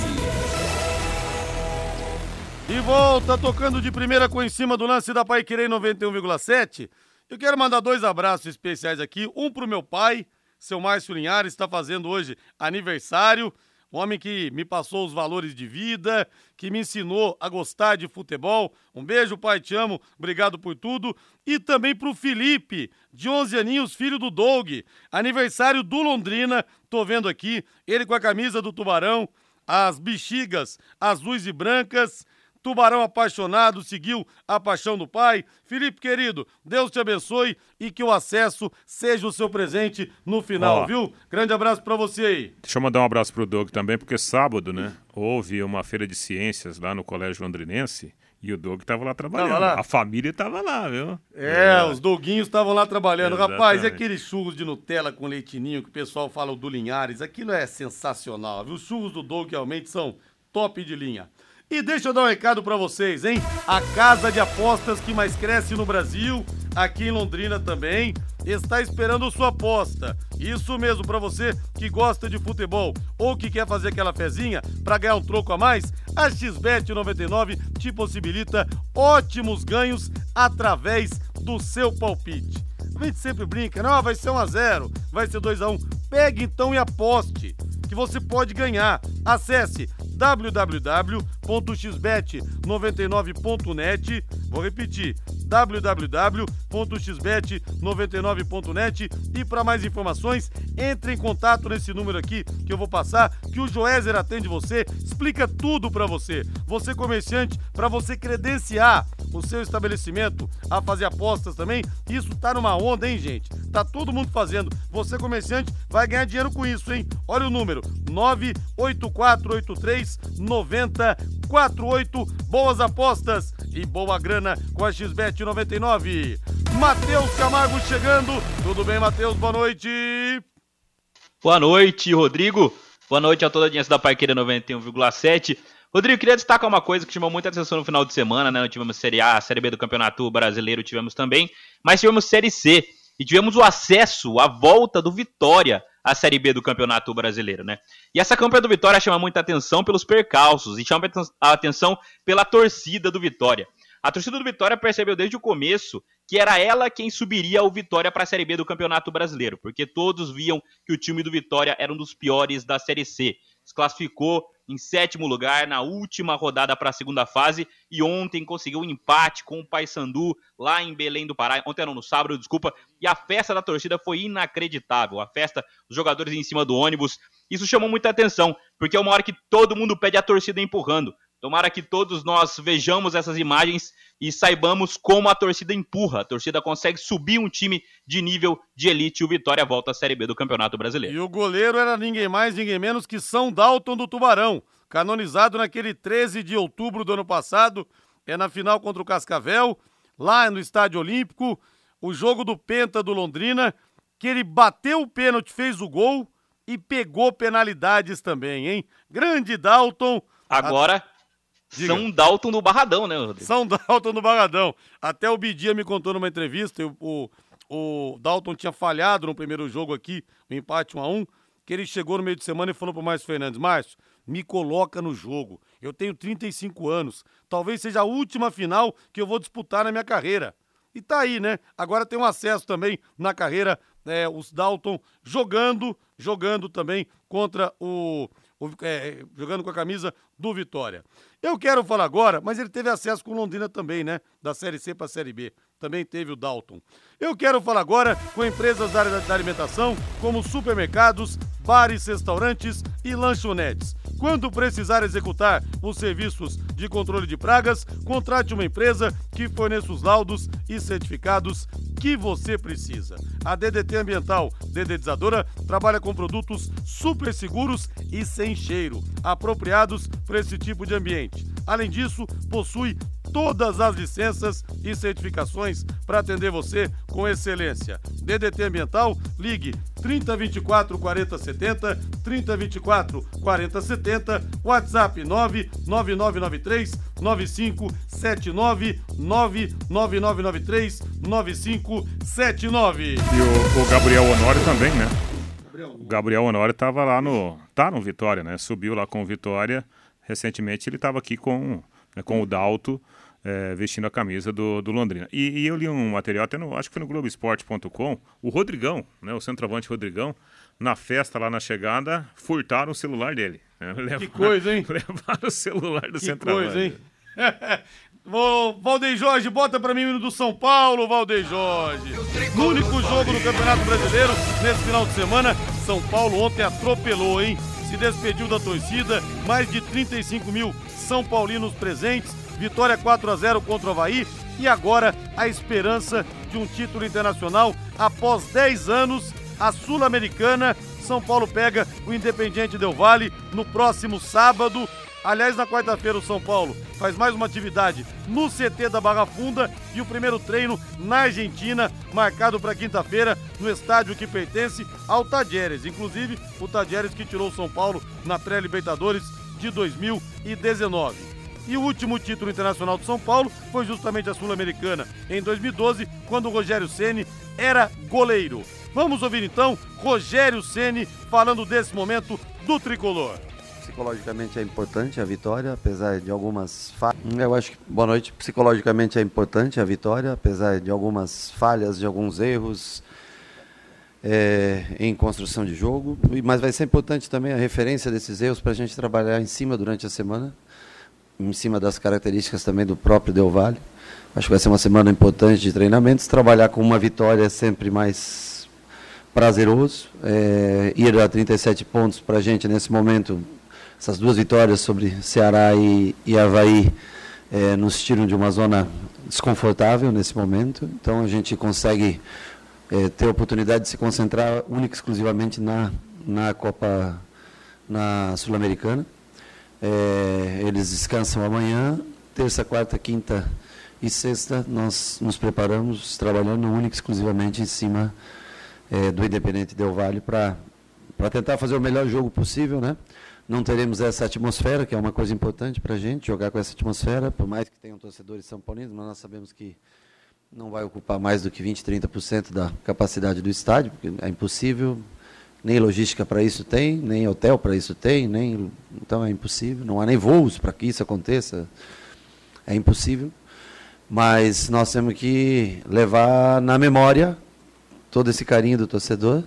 E volta tocando de primeira com em cima do lance da Pai Querer 91,7. Eu quero mandar dois abraços especiais aqui. Um pro meu pai, seu Márcio Linhares, está fazendo hoje aniversário. Homem que me passou os valores de vida, que me ensinou a gostar de futebol. Um beijo, pai, te amo, obrigado por tudo. E também pro Felipe, de 11 aninhos, filho do Doug. Aniversário do Londrina, tô vendo aqui, ele com a camisa do Tubarão, as bexigas azuis e brancas Tubarão apaixonado seguiu a paixão do pai. Felipe querido, Deus te abençoe e que o acesso seja o seu presente no final, viu? Grande abraço para você aí. Deixa eu mandar um abraço pro Doug também, porque sábado, né, houve uma feira de ciências lá no Colégio Londrinense. E o Doug estava lá trabalhando. Tava lá. A família estava lá, viu? É, é. os Doguinhos estavam lá trabalhando. Exatamente. Rapaz, e aqueles churros de Nutella com leitinho que o pessoal fala do Linhares, aquilo é sensacional, viu? Os churros do Doug realmente são top de linha. E deixa eu dar um recado para vocês, hein? A casa de apostas que mais cresce no Brasil, aqui em Londrina também, está esperando sua aposta. Isso mesmo, para você que gosta de futebol ou que quer fazer aquela fezinha para ganhar um troco a mais, a XBET 99 te possibilita ótimos ganhos através do seu palpite. A gente sempre brinca, não, vai ser 1 a 0, vai ser 2 a 1. Pegue então e aposte que você pode ganhar. Acesse www.xbet99.net. Vou repetir: www.xbet99.net e para mais informações, entre em contato nesse número aqui que eu vou passar, que o Joézer atende você, explica tudo para você. Você comerciante, para você credenciar o seu estabelecimento a fazer apostas também, isso tá numa onda, hein, gente? Tá todo mundo fazendo. Você comerciante vai ganhar dinheiro com isso, hein? Olha o número: 98483 9048. Boas apostas e boa grana com a XBET 99. Matheus Camargo chegando. Tudo bem, Matheus? Boa noite. Boa noite, Rodrigo. Boa noite a toda a audiência da Parqueira 91,7. Rodrigo, queria destacar uma coisa que chamou muita atenção no final de semana, né? Tivemos Série A, Série B do Campeonato Brasileiro, tivemos também, mas tivemos Série C e tivemos o acesso, a volta do Vitória à Série B do Campeonato Brasileiro, né? E essa campanha do Vitória chama muita atenção pelos percalços e chama a atenção pela torcida do Vitória. A torcida do Vitória percebeu desde o começo que era ela quem subiria o Vitória para a Série B do Campeonato Brasileiro, porque todos viam que o time do Vitória era um dos piores da Série C. Se classificou em sétimo lugar na última rodada para a segunda fase e ontem conseguiu um empate com o Paysandu lá em Belém do Pará. Ontem não, no sábado, desculpa. E a festa da torcida foi inacreditável. A festa dos jogadores em cima do ônibus. Isso chamou muita atenção, porque é uma hora que todo mundo pede a torcida empurrando. Tomara que todos nós vejamos essas imagens e saibamos como a torcida empurra. A torcida consegue subir um time de nível de elite e o Vitória volta à Série B do Campeonato Brasileiro. E o goleiro era ninguém mais, ninguém menos que São Dalton do Tubarão, canonizado naquele 13 de outubro do ano passado, é na final contra o Cascavel, lá no Estádio Olímpico, o jogo do Penta do Londrina, que ele bateu o pênalti, fez o gol e pegou penalidades também, hein? Grande Dalton. Agora, São Dalton no Barradão, né, Rodrigo? São Dalton no Barradão. Até o Bidia me contou numa entrevista, o, o Dalton tinha falhado no primeiro jogo aqui, o empate 1 a 1 que ele chegou no meio de semana e falou pro Márcio Fernandes, Márcio, me coloca no jogo. Eu tenho 35 anos. Talvez seja a última final que eu vou disputar na minha carreira. E tá aí, né? Agora tem um acesso também na carreira, é, os Dalton jogando, jogando também contra o. é, jogando com a camisa do Vitória. Eu quero falar agora, mas ele teve acesso com Londrina também, né? Da Série C para a Série B. Também teve o Dalton. Eu quero falar agora com empresas da área da alimentação, como supermercados, bares, restaurantes e lanchonetes. Quando precisar executar os serviços de controle de pragas, contrate uma empresa que forneça os laudos e certificados que você precisa. A DDT Ambiental Dedetizadora trabalha com produtos super seguros e sem cheiro, apropriados para esse tipo de ambiente. Além disso, possui todas as licenças e certificações para atender você com excelência. DDT Ambiental, ligue 3024 4070, 3024 4070, WhatsApp 99993 9579 99993 9579. E o, o Gabriel Honório também, né? O Gabriel Honório estava lá no. tá no Vitória, né? Subiu lá com o Vitória. Recentemente ele estava aqui com, né, com o Dalto é, vestindo a camisa do, do Londrina. E, e, eu li um material, até no, acho que foi no Globoesporte.com, o Rodrigão, né, o centroavante Rodrigão, na festa lá na chegada, furtaram o celular dele. Né, levaram, que coisa, hein? [laughs] Levaram o celular do que centroavante. Que coisa, hein? [laughs] Ô, Valdeir Jorge, bota pra mim o do São Paulo, Valdeir Jorge. No único jogo do Campeonato Brasileiro, nesse final de semana, São Paulo ontem atropelou, hein? Se despediu da torcida, mais de 35 mil São Paulinos presentes vitória 4 a 0 contra o Havaí e agora a esperança de um título internacional após 10 anos, a Sul-Americana. São Paulo pega o Independiente Del Vale no próximo sábado. Aliás, na quarta-feira, o São Paulo faz mais uma atividade no CT da Barra Funda e o primeiro treino na Argentina, marcado para quinta-feira, no estádio que pertence ao Tadieres. Inclusive, o Tadieres que tirou o São Paulo na pré-Libertadores de 2019. E o último título internacional do São Paulo foi justamente a Sul-Americana, em 2012, quando o Rogério Ceni era goleiro. Vamos ouvir então Rogério Ceni falando desse momento do tricolor. Psicologicamente é importante a vitória, apesar de algumas falhas. Eu acho que, boa noite. Psicologicamente é importante a vitória, apesar de algumas falhas, de alguns erros é, em construção de jogo. Mas vai ser importante também a referência desses erros para a gente trabalhar em cima durante a semana em cima das características também do próprio Del Valle. Acho que vai ser uma semana importante de treinamentos. Trabalhar com uma vitória é sempre mais prazeroso. É, ir a 37 pontos para a gente nesse momento, essas duas vitórias sobre Ceará e, e Havaí, é, nos tiram de uma zona desconfortável nesse momento. Então a gente consegue é, ter a oportunidade de se concentrar única e exclusivamente na, na Copa na Sul-Americana. É, eles descansam amanhã, terça, quarta, quinta e sexta. Nós nos preparamos trabalhando única exclusivamente em cima é, do Independente Del Vale para tentar fazer o melhor jogo possível, né? Não teremos essa atmosfera, que é uma coisa importante para a gente, jogar com essa atmosfera, por mais que tenham torcedores são paulinos, mas nós sabemos que não vai ocupar mais do que 20, 30% da capacidade do estádio, porque é impossível, nem logística para isso tem, nem hotel para isso tem, nem então é impossível. Não há nem voos para que isso aconteça. É impossível. Mas nós temos que levar na memória todo esse carinho do torcedor.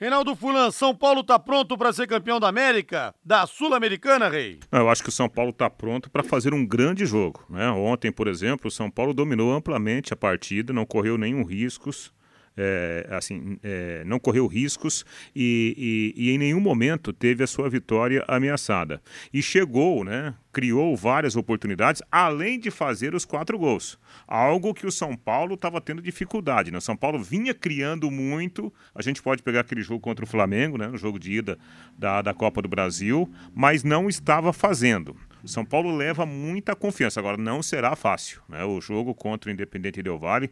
Reinaldo Fulan, São Paulo está pronto para ser campeão da América, da Sul-Americana, Rei? Eu acho que o São Paulo está pronto para fazer um grande jogo. Né? Ontem, por exemplo, o São Paulo dominou amplamente a partida, não correu nenhum riscos é, assim, é, não correu riscos e, e, e, em nenhum momento teve a sua vitória ameaçada. E chegou, né, criou várias oportunidades, além de fazer os quatro gols. Algo que o São Paulo estava tendo dificuldade. Né? O São Paulo vinha criando muito. A gente pode pegar aquele jogo contra o Flamengo, né, no jogo de ida da, da Copa do Brasil, mas não estava fazendo. São Paulo leva muita confiança. Agora, não será fácil. Né? O jogo contra o Independente Del Valle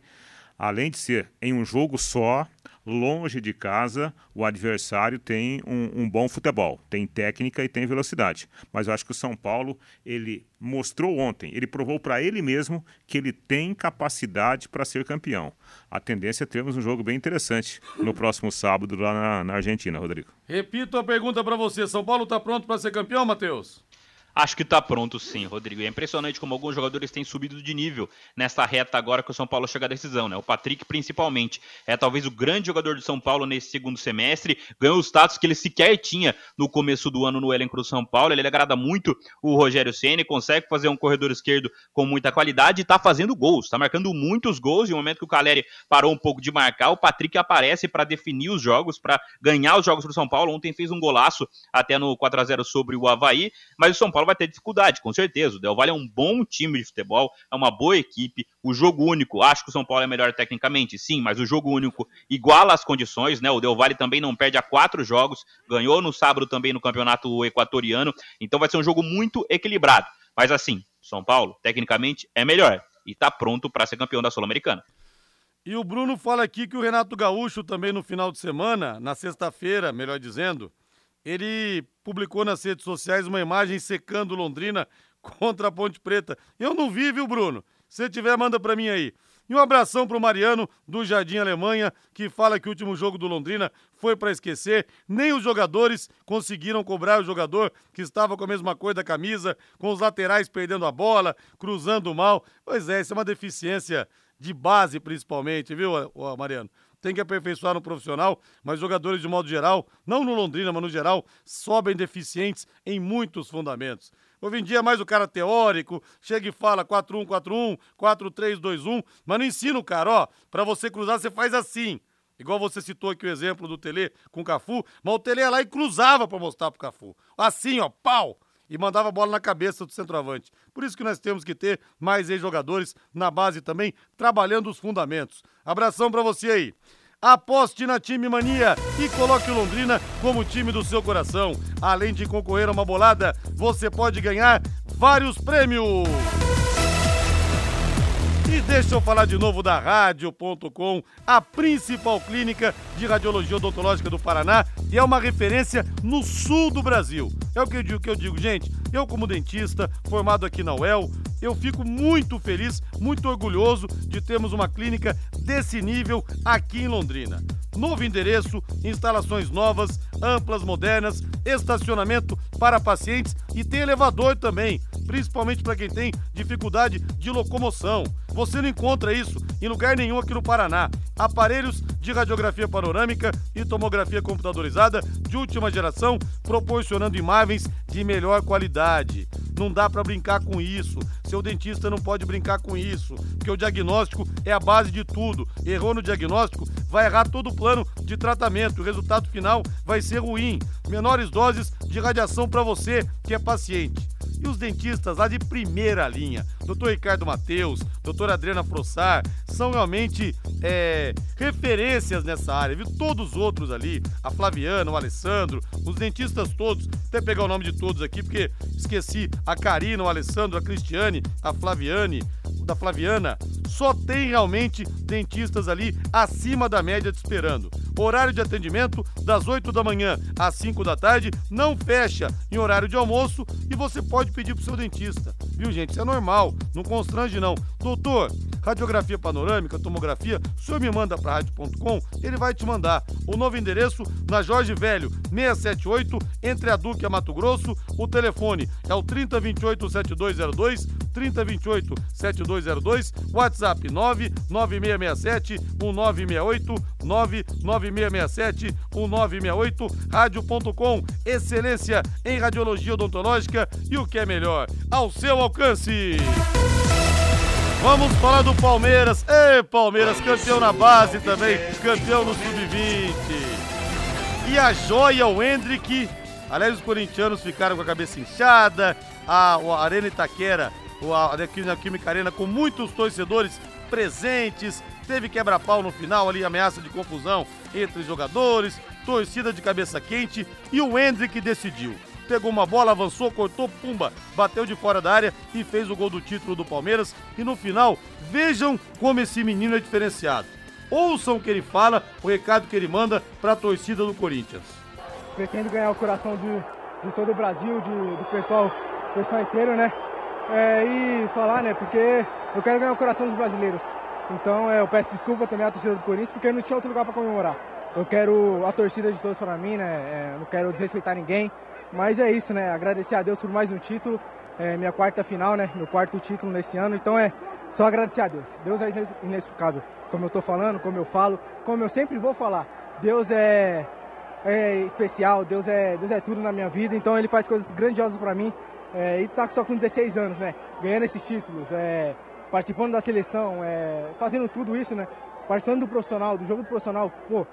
além de ser em um jogo só, longe de casa, o adversário tem um, um, bom futebol, tem técnica e tem velocidade. Mas eu acho que o São Paulo, ele mostrou ontem, ele provou para ele mesmo que ele tem capacidade para ser campeão. A tendência é termos um jogo bem interessante no próximo sábado lá na, na Argentina, Rodrigo. Repito a pergunta para você: São Paulo está pronto para ser campeão, Matheus? Acho que tá pronto sim, Rodrigo. É impressionante como alguns jogadores têm subido de nível nessa reta agora que o São Paulo chega à decisão, né? O Patrick, principalmente, é talvez o grande jogador do São Paulo nesse segundo semestre. Ganhou o status que ele sequer tinha no começo do ano no elenco do São Paulo. Ele agrada muito o Rogério Ceni, consegue fazer um corredor esquerdo com muita qualidade e tá fazendo gols. Tá marcando muitos gols. E no momento que o Caleri parou um pouco de marcar, o Patrick aparece para definir os jogos, para ganhar os jogos do São Paulo. Ontem fez um golaço até no 4 a 0 sobre o Havaí, mas o São Paulo vai ter dificuldade, com certeza. O Del Valle é um bom time de futebol, é uma boa equipe. O jogo único, acho que o São Paulo é melhor tecnicamente, sim, mas o jogo único iguala as condições, né? O Del Valle também não perde a quatro jogos, ganhou no sábado também no campeonato equatoriano, então vai ser um jogo muito equilibrado. Mas assim, São Paulo, tecnicamente, é melhor e está pronto para ser campeão da Sul-Americana. E o Bruno fala aqui que o Renato Gaúcho também no final de semana, na sexta-feira, melhor dizendo, ele publicou nas redes sociais uma imagem secando Londrina [laughs] contra a Ponte Preta. Eu não vi, viu, Bruno? Se tiver, manda para mim aí. E um abração pro Mariano, do Jardim Alemanha, que fala que o último jogo do Londrina foi para esquecer. Nem os jogadores conseguiram cobrar o jogador que estava com a mesma cor da camisa, com os laterais perdendo a bola, cruzando mal. Pois é, isso é uma deficiência de base, principalmente, viu, Mariano? Tem que aperfeiçoar no profissional, mas jogadores de modo geral, não no Londrina, mas no geral, sobem deficientes em muitos fundamentos. Hoje em dia é mais o cara teórico, chega e fala 4-1, 4-1, 4-3-2-1, mas não ensina o cara, ó, pra você cruzar você faz assim. Igual você citou aqui o exemplo do Tele com o Cafu, mas o Tele ia lá e cruzava para mostrar pro Cafu. Assim, ó, pau! E mandava a bola na cabeça do centroavante. Por isso que nós temos que ter mais ex-jogadores na base também, trabalhando os fundamentos. Abração para você aí. Aposte na Time Mania e coloque o Londrina como time do seu coração. Além de concorrer a uma bolada, você pode ganhar vários prêmios. Deixa eu falar de novo da Rádio.com, a principal clínica de radiologia odontológica do Paraná e é uma referência no sul do Brasil. É o que eu digo, que eu digo gente. Eu, como dentista, formado aqui na UEL, eu fico muito feliz, muito orgulhoso de termos uma clínica desse nível aqui em Londrina. Novo endereço, instalações novas, amplas, modernas, estacionamento para pacientes e tem elevador também principalmente para quem tem dificuldade de locomoção. Você não encontra isso em lugar nenhum aqui no Paraná. Aparelhos de radiografia panorâmica e tomografia computadorizada de última geração, proporcionando imagens de melhor qualidade. Não dá para brincar com isso. Seu dentista não pode brincar com isso, porque o diagnóstico é a base de tudo. Errou no diagnóstico, vai errar todo o plano de tratamento. O resultado final vai ser ruim. Menores doses de radiação para você que é paciente e os dentistas lá de primeira linha, Dr. Ricardo Mateus, Dr. Adriana Frossar, são realmente é, referências nessa área, viu? Todos os outros ali, a Flaviana, o Alessandro, os dentistas todos, até pegar o nome de todos aqui, porque esqueci a Karina, o Alessandro, a Cristiane, a Flaviane, da Flaviana, só tem realmente dentistas ali acima da média te esperando. Horário de atendimento das 8 da manhã às 5 da tarde, não fecha em horário de almoço e você pode pedir pro seu dentista. Viu, gente? Isso é normal, não constrange não. Doutor, radiografia panorâmica, tomografia, o senhor me manda para rádio.com, ele vai te mandar. O novo endereço na Jorge Velho, 678, entre a Duque e a Mato Grosso. O telefone é o 3028 7202, 3028 7202, WhatsApp 99667 1968, 99667 1968, rádio.com, excelência em radiologia odontológica e o que é melhor, ao seu alcance. Vamos falar do Palmeiras. Ei, Palmeiras, campeão na base também, campeão no sub-20. E a joia, o Hendrick. Aliás, os corintianos ficaram com a cabeça inchada. A, a Arena Itaquera, aqui na Química Arena, com muitos torcedores presentes. Teve quebra-pau no final ali, ameaça de confusão entre jogadores, torcida de cabeça quente e o Hendrick decidiu. pegou uma bola, avançou, cortou, pumba, bateu de fora da área e fez o gol do título do Palmeiras. E no final, vejam como esse menino é diferenciado. Ouçam o que ele fala, o recado que ele manda para a torcida do Corinthians. Pretendo ganhar o coração de, de todo o Brasil, de, do pessoal, pessoal inteiro, né? É, e falar, né? Porque eu quero ganhar o coração dos brasileiros. Então é, eu peço desculpa também à torcida do Corinthians, porque não tinha outro lugar para comemorar. Eu quero a torcida de todos para mim, né? É, não quero desrespeitar ninguém. Mas é isso, né? Agradecer a Deus por mais um título. É minha quarta final, né? Meu quarto título nesse ano. Então é só agradecer a Deus. Deus é inexplicável. Como eu estou falando, como eu falo, como eu sempre vou falar. Deus é, é especial, Deus é, Deus é tudo na minha vida. Então ele faz coisas grandiosas para mim. É, e tá só com 16 anos, né? Ganhando esses títulos, é, participando da seleção, é, fazendo tudo isso, né? Participando do profissional, do jogo do profissional, pô,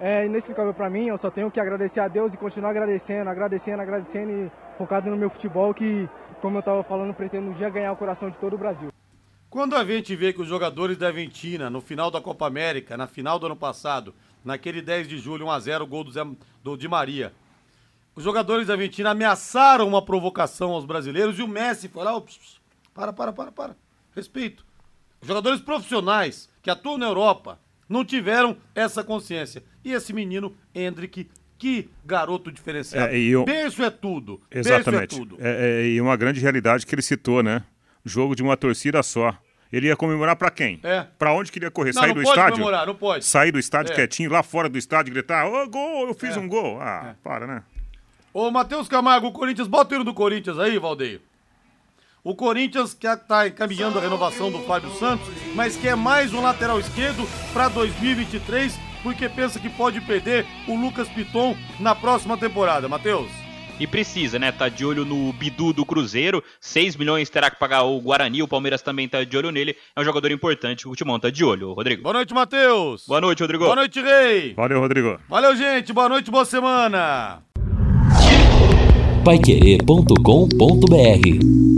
é inexplicável para mim. Eu só tenho que agradecer a Deus e continuar agradecendo, agradecendo, agradecendo e focado no meu futebol que, como eu estava falando, pretendo um dia ganhar o coração de todo o Brasil. Quando a gente vê que os jogadores da Argentina, no final da Copa América, na final do ano passado, naquele 10 de julho, 1x0, gol do, Zé, do Di Maria, os jogadores da Argentina ameaçaram uma provocação aos brasileiros e o Messi foi lá, ops, para, para, para, para, respeito. Os jogadores profissionais que atuam na Europa não tiveram essa consciência. E esse menino, Hendrick, que garoto diferenciado. É, eu... Berço é tudo. Exatamente. Berço é tudo. É, é, e uma grande realidade que ele citou, né? Jogo de uma torcida só. Ele ia comemorar para quem? É. Para onde queria correr? Não, Sair não do pode estádio? Comemorar, não pode. Sair do estádio é. quietinho, lá fora do estádio, gritar: Ô, oh, gol, eu fiz É. um gol. Ah, para, né? Ô, Matheus Camargo, o Corinthians, bota o hino do Corinthians aí, Valdeir. O Corinthians que está encaminhando a renovação do Fábio Santos, mas quer mais um lateral esquerdo para 2023, porque pensa que pode perder o Lucas Piton na próxima temporada. Matheus. E precisa, né? Tá de olho no Bidu do Cruzeiro. 6 milhões terá que pagar o Guarani. O Palmeiras também tá de olho nele. É um jogador importante. O Timão tá de olho, Rodrigo. Boa noite, Matheus. Boa noite, Rodrigo. Boa noite, Rei. Valeu, Rodrigo. Valeu, gente. Boa noite, boa semana. Paiquerê.com.br